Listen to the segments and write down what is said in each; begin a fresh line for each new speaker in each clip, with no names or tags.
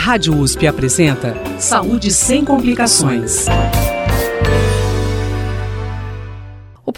Rádio USP apresenta Saúde sem complicações.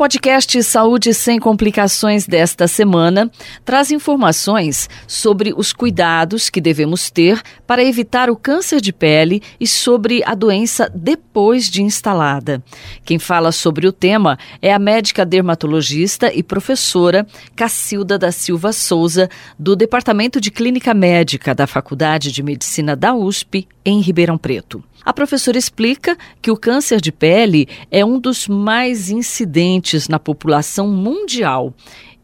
Podcast Saúde Sem Complicações desta semana traz informações sobre os cuidados que devemos ter para evitar o câncer de pele e sobre a doença depois de instalada. Quem fala sobre o tema é a médica dermatologista e professora Cacilda da Silva Souza, do Departamento de Clínica Médica da Faculdade de Medicina da USP, em Ribeirão Preto. A professora explica que o câncer de pele é um dos mais incidentes na população mundial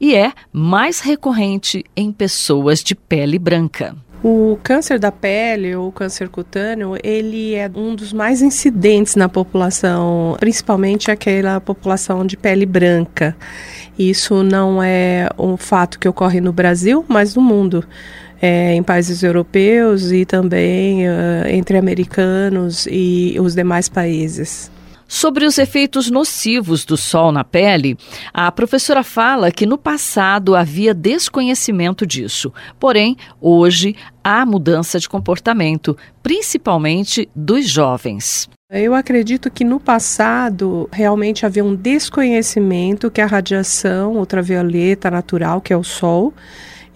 e é mais recorrente em pessoas de pele branca.
O câncer da pele ou câncer cutâneo, ele é um dos mais incidentes na população, principalmente aquela população de pele branca. Isso não é um fato que ocorre no Brasil, mas no mundo é, em países europeus e também uh, entre americanos e os demais países.
Sobre os efeitos nocivos do sol na pele, a professora fala que no passado havia desconhecimento disso. Porém, hoje há mudança de comportamento, principalmente dos jovens.
Eu acredito que no passado realmente havia um desconhecimento que a radiação ultravioleta natural, que é o sol,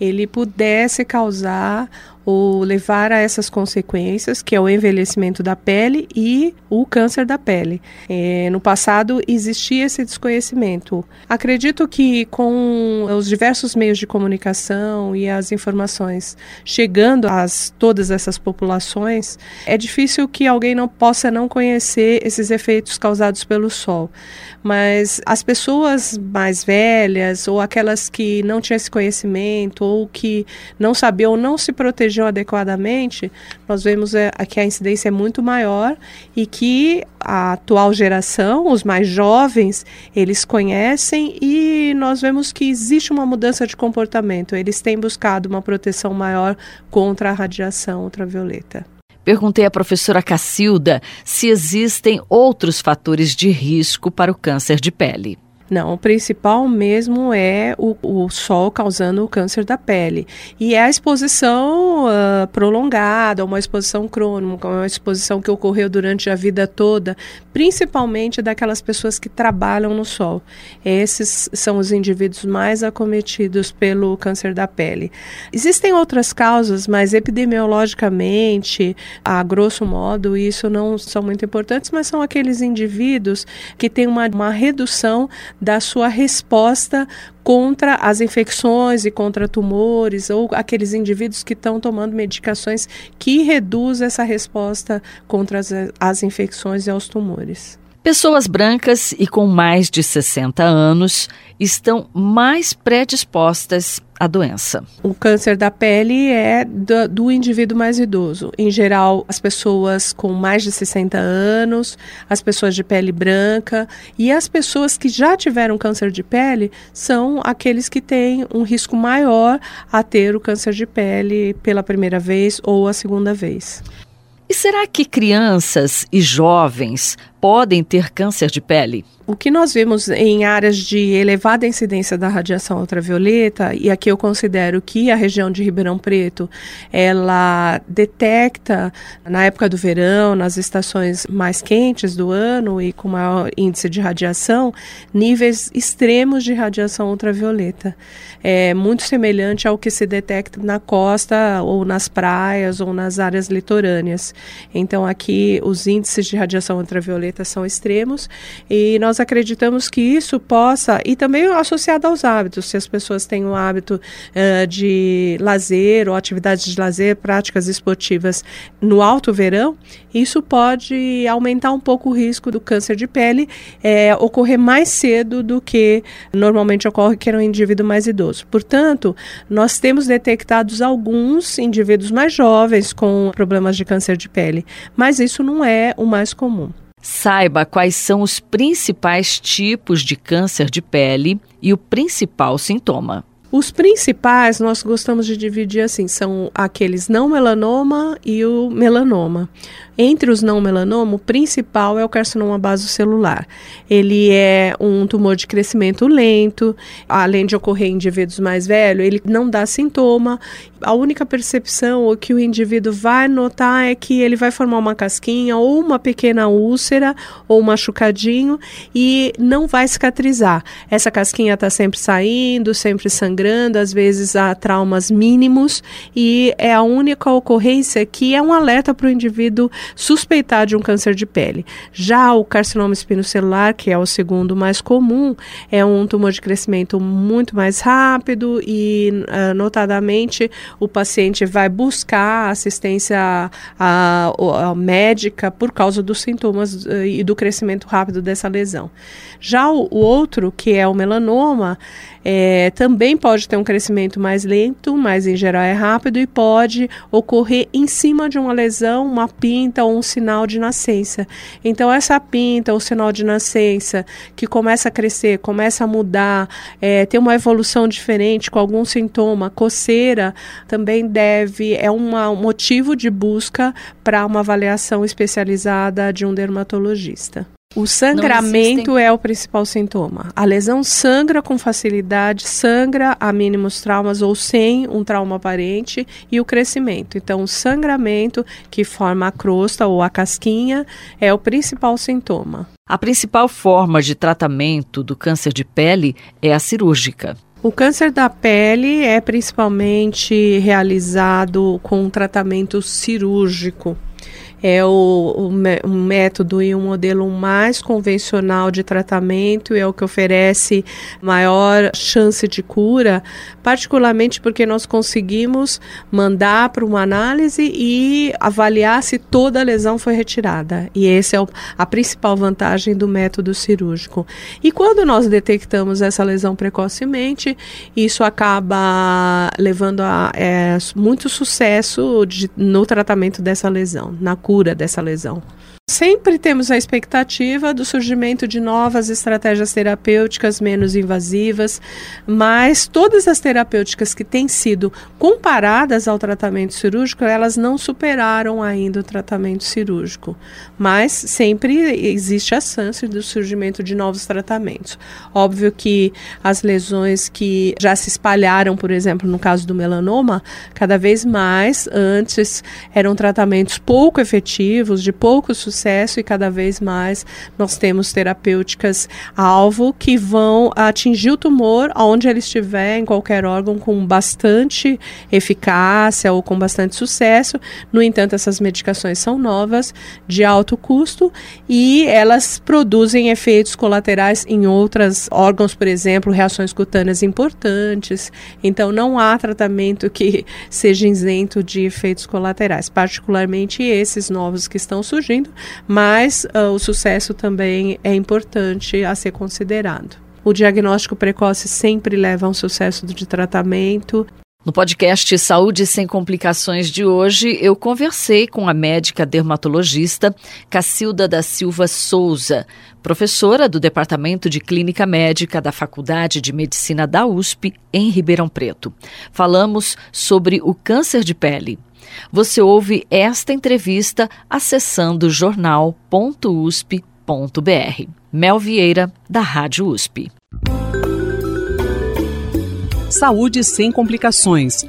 ele pudesse causar ou levar a essas consequências, que é o envelhecimento da pele e o câncer da pele. É, no passado existia esse desconhecimento. Acredito que com os diversos meios de comunicação e as informações chegando a todas essas populações, é difícil que alguém não possa não conhecer esses efeitos causados pelo sol. Mas as pessoas mais velhas ou aquelas que não tinham esse conhecimento ou que não sabiam ou não se protegiam adequadamente, nós vemos é, que a incidência é muito maior e que a atual geração, os mais jovens, eles conhecem e nós vemos que existe uma mudança de comportamento. Eles têm buscado uma proteção maior contra a radiação ultravioleta.
Perguntei à professora Cacilda se existem outros fatores de risco para o câncer de pele.
Não, o principal mesmo é o, o sol causando o câncer da pele. E é a exposição uh, prolongada, uma exposição crônica, uma exposição que ocorreu durante a vida toda, principalmente daquelas pessoas que trabalham no sol. Esses são os indivíduos mais acometidos pelo câncer da pele. Existem outras causas, mas epidemiologicamente, a grosso modo, isso não são muito importantes, mas são aqueles indivíduos que têm uma, uma redução da sua resposta contra as infecções e contra tumores ou aqueles indivíduos que estão tomando medicações que reduzem essa resposta contra as, as infecções e aos tumores.
Pessoas brancas e com mais de 60 anos estão mais predispostas à doença.
O câncer da pele é do, do, indivíduo mais idoso. Em geral, as pessoas com mais de 60 anos, as pessoas de pele branca e as pessoas que já tiveram câncer de pele são aqueles que têm um risco maior a ter o câncer de pele pela primeira vez ou a segunda vez.
E será que crianças e jovens podem ter câncer de pele?
O que nós vemos em áreas de elevada incidência da radiação ultravioleta, e aqui eu considero que a região de Ribeirão Preto, ela detecta na época do verão, nas estações mais quentes do ano e com maior índice de radiação, níveis extremos de radiação ultravioleta. É muito semelhante ao que se detecta na costa ou nas praias ou nas áreas litorâneas. Então aqui os índices de radiação ultravioleta são extremos e nós acreditamos que isso possa, e também associado aos hábitos, se as pessoas têm o hábito uh, de lazer ou atividades de lazer, práticas esportivas no alto verão, isso pode aumentar um pouco o risco do câncer de pele é, ocorrer mais cedo do que normalmente ocorre que era um indivíduo mais idoso. Portanto, nós temos detectados alguns indivíduos mais jovens com problemas de câncer de pele, mas isso não é o mais comum.
Saiba quais são os principais tipos de câncer de pele e o principal sintoma.
Os principais nós gostamos de dividir assim, são aqueles não melanoma e o melanoma. Entre os não melanoma, o principal é o carcinoma basocelular. Ele é um tumor de crescimento lento, além de ocorrer em indivíduos mais velhos, ele não dá sintoma. A única percepção que o indivíduo vai notar é que ele vai formar uma casquinha ou uma pequena úlcera ou um machucadinho e não vai cicatrizar. Essa casquinha está sempre saindo, sempre sangrando, às vezes há traumas mínimos e é a única ocorrência que é um alerta para o indivíduo suspeitar de um câncer de pele. Já o carcinoma espinocelular, que é o segundo mais comum, é um tumor de crescimento muito mais rápido e, uh, notadamente, o paciente vai buscar assistência a, a, a médica por causa dos sintomas uh, e do crescimento rápido dessa lesão. Já o, o outro, que é o melanoma, é, também pode ter um crescimento mais lento, mas em geral é rápido e pode ocorrer em cima de uma lesão, uma pinta ou um sinal de nascença. Então, essa pinta ou sinal de nascença que começa a crescer, começa a mudar, é, ter uma evolução diferente com algum sintoma, coceira, também deve, é uma, um motivo de busca para uma avaliação especializada de um dermatologista. O sangramento é o principal sintoma. A lesão sangra com facilidade, sangra a mínimos traumas ou sem um trauma aparente e o crescimento. Então, o sangramento que forma a crosta ou a casquinha é o principal sintoma.
A principal forma de tratamento do câncer de pele é a cirúrgica.
O câncer da pele é principalmente realizado com um tratamento cirúrgico é o, o um método e um modelo mais convencional de tratamento é o que oferece maior chance de cura, particularmente porque nós conseguimos mandar para uma análise e avaliar se toda a lesão foi retirada. E essa é o, a principal vantagem do método cirúrgico. E quando nós detectamos essa lesão precocemente, isso acaba levando a é, muito sucesso de, no tratamento dessa lesão, na cura cura dessa lesão. Sempre temos a expectativa do surgimento de novas estratégias terapêuticas menos invasivas, mas todas as terapêuticas que têm sido comparadas ao tratamento cirúrgico, elas não superaram ainda o tratamento cirúrgico. Mas sempre existe a chance do surgimento de novos tratamentos. Óbvio que as lesões que já se espalharam, por exemplo, no caso do melanoma, cada vez mais antes eram tratamentos pouco efetivos, de pouco sucesso e cada vez mais nós temos terapêuticas alvo que vão atingir o tumor onde ele estiver, em qualquer órgão, com bastante eficácia ou com bastante sucesso. No entanto, essas medicações são novas, de alto custo e elas produzem efeitos colaterais em outros órgãos, por exemplo, reações cutâneas importantes. Então, não há tratamento que seja isento de efeitos colaterais, particularmente esses novos que estão surgindo, mas uh, o sucesso também é importante a ser considerado. O diagnóstico precoce sempre leva a um sucesso de tratamento.
No podcast Saúde Sem Complicações de hoje, eu conversei com a médica dermatologista Cacilda da Silva Souza, professora do Departamento de Clínica Médica da Faculdade de Medicina da USP, em Ribeirão Preto. Falamos sobre o câncer de pele. Você ouve esta entrevista acessando jornal.usp.br. Mel Vieira, da Rádio USP.
Saúde sem complicações